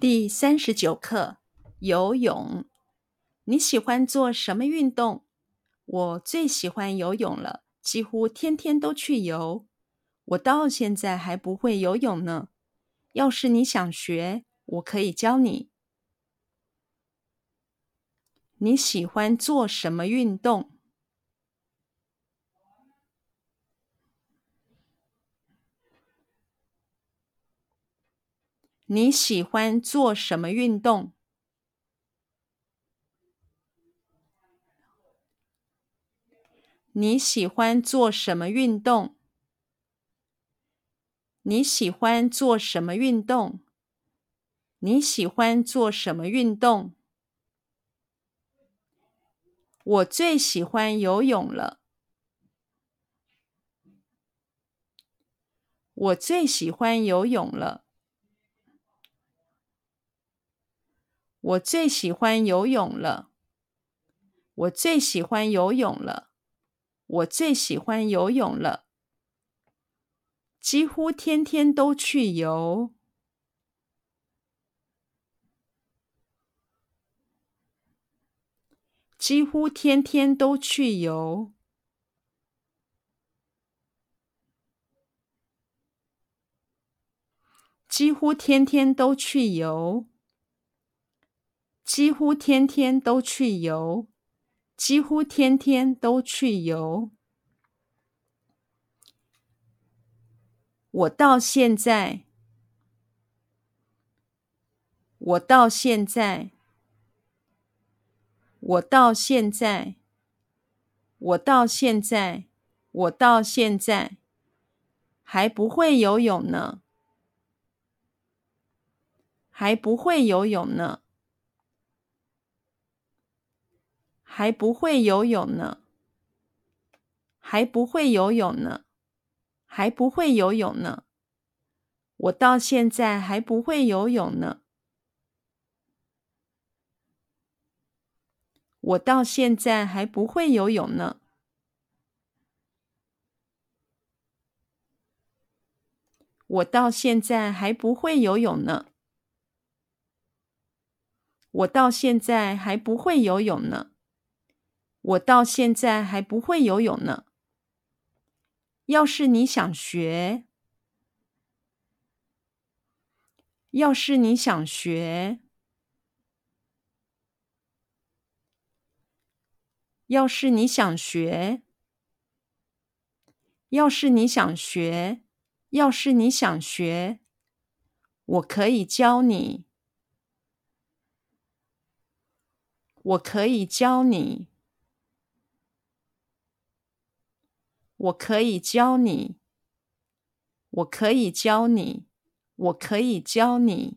第三十九课游泳。你喜欢做什么运动？我最喜欢游泳了，几乎天天都去游。我到现在还不会游泳呢。要是你想学，我可以教你。你喜欢做什么运动？你喜欢做什么运动？你喜欢做什么运动？你喜欢做什么运动？你喜欢做什么运动？我最喜欢游泳了。我最喜欢游泳了。我最喜欢游泳了。我最喜欢游泳了。我最喜欢游泳了。几乎天天都去游。几乎天天都去游。几乎天天都去游。几乎天天都去游，几乎天天都去游。我到现在，我到现在，我到现在，我到现在，我到现在，还不会游泳呢，还不会游泳呢。还不会游泳呢，还不会游泳呢，还不会游泳呢。我到现在还不会游泳呢。我到现在还不会游泳呢。我到现在还不会游泳呢。我到现在还不会游泳呢。我到现在还不会游泳呢。要是你想学，要是你想学，要是你想学，要是你想学，要是你想学，我可以教你，我可以教你。我可以教你，我可以教你，我可以教你。